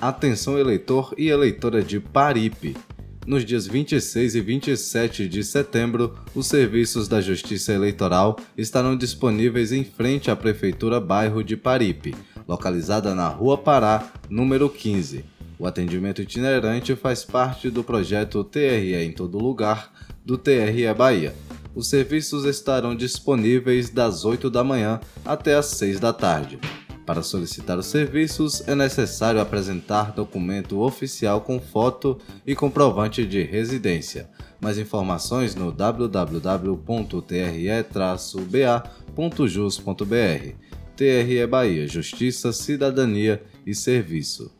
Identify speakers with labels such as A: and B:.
A: Atenção eleitor e eleitora de Paripe. Nos dias 26 e 27 de setembro, os serviços da Justiça Eleitoral estarão disponíveis em frente à Prefeitura Bairro de Paripe, localizada na Rua Pará, número 15. O atendimento itinerante faz parte do projeto TRE em todo lugar do TRE Bahia. Os serviços estarão disponíveis das 8 da manhã até as 6 da tarde. Para solicitar os serviços, é necessário apresentar documento oficial com foto e comprovante de residência. Mais informações no www.tre-ba.jus.br. TRE Bahia Justiça, Cidadania e Serviço.